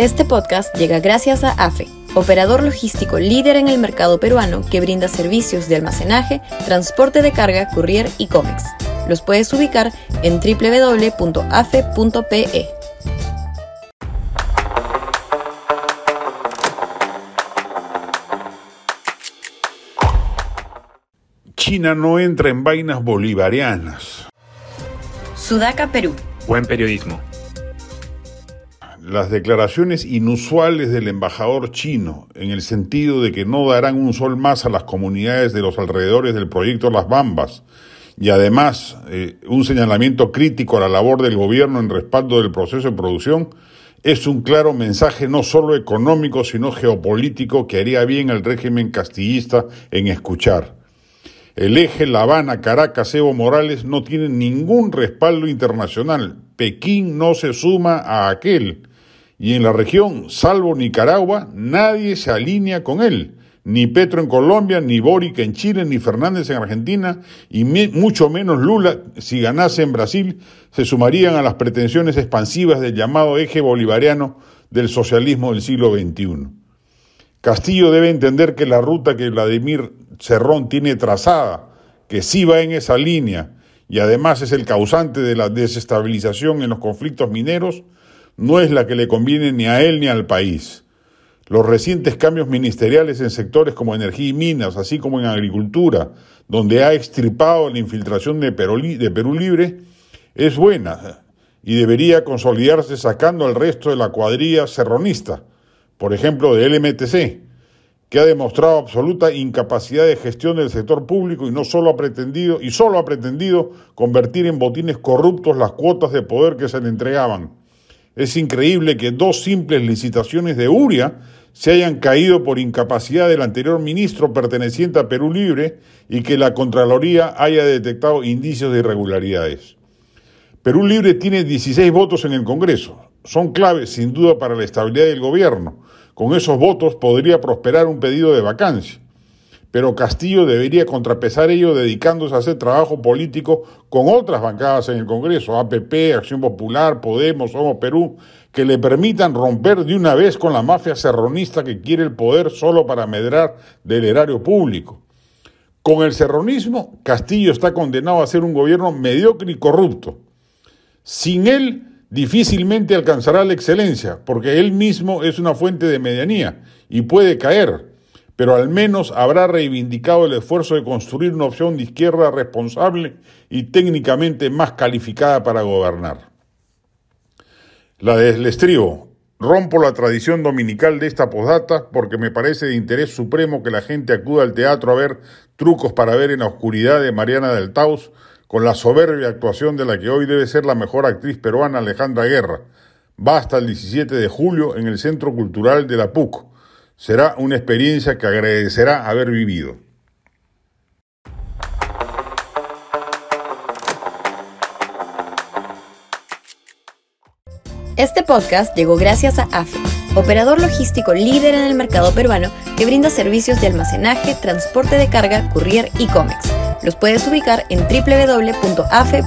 Este podcast llega gracias a AFE, operador logístico líder en el mercado peruano que brinda servicios de almacenaje, transporte de carga, courier y cómics. Los puedes ubicar en www.afe.pe. China no entra en vainas bolivarianas. Sudaca, Perú. Buen periodismo. Las declaraciones inusuales del embajador chino, en el sentido de que no darán un sol más a las comunidades de los alrededores del proyecto Las Bambas, y además eh, un señalamiento crítico a la labor del gobierno en respaldo del proceso de producción, es un claro mensaje no solo económico, sino geopolítico que haría bien al régimen castillista en escuchar. El eje La Habana, Caracas, Evo Morales no tiene ningún respaldo internacional. Pekín no se suma a aquel. Y en la región, salvo Nicaragua, nadie se alinea con él. Ni Petro en Colombia, ni Boric en Chile, ni Fernández en Argentina, y mucho menos Lula, si ganase en Brasil, se sumarían a las pretensiones expansivas del llamado eje bolivariano del socialismo del siglo XXI. Castillo debe entender que la ruta que Vladimir Cerrón tiene trazada, que sí va en esa línea y además es el causante de la desestabilización en los conflictos mineros, no es la que le conviene ni a él ni al país. Los recientes cambios ministeriales en sectores como energía y minas, así como en agricultura, donde ha extirpado la infiltración de Perú, Libre, es buena y debería consolidarse sacando al resto de la cuadrilla serronista, por ejemplo, de LMTC, que ha demostrado absoluta incapacidad de gestión del sector público y no solo ha pretendido y solo ha pretendido convertir en botines corruptos las cuotas de poder que se le entregaban. Es increíble que dos simples licitaciones de URIA se hayan caído por incapacidad del anterior ministro perteneciente a Perú Libre y que la Contraloría haya detectado indicios de irregularidades. Perú Libre tiene 16 votos en el Congreso. Son claves, sin duda, para la estabilidad del gobierno con esos votos podría prosperar un pedido de vacancia. Pero Castillo debería contrapesar ello dedicándose a hacer trabajo político con otras bancadas en el Congreso, APP, Acción Popular, Podemos, Somos Perú, que le permitan romper de una vez con la mafia serronista que quiere el poder solo para medrar del erario público. Con el serronismo, Castillo está condenado a ser un gobierno mediocre y corrupto. Sin él, difícilmente alcanzará la excelencia, porque él mismo es una fuente de medianía y puede caer, pero al menos habrá reivindicado el esfuerzo de construir una opción de izquierda responsable y técnicamente más calificada para gobernar. La del estribo. Rompo la tradición dominical de esta posdata porque me parece de interés supremo que la gente acuda al teatro a ver trucos para ver en la oscuridad de Mariana del Taus con la soberbia actuación de la que hoy debe ser la mejor actriz peruana Alejandra Guerra. Va hasta el 17 de julio en el Centro Cultural de la PUC. Será una experiencia que agradecerá haber vivido. Este podcast llegó gracias a AFE, operador logístico líder en el mercado peruano que brinda servicios de almacenaje, transporte de carga, courier y cómics los puedes ubicar en www.afe.pe.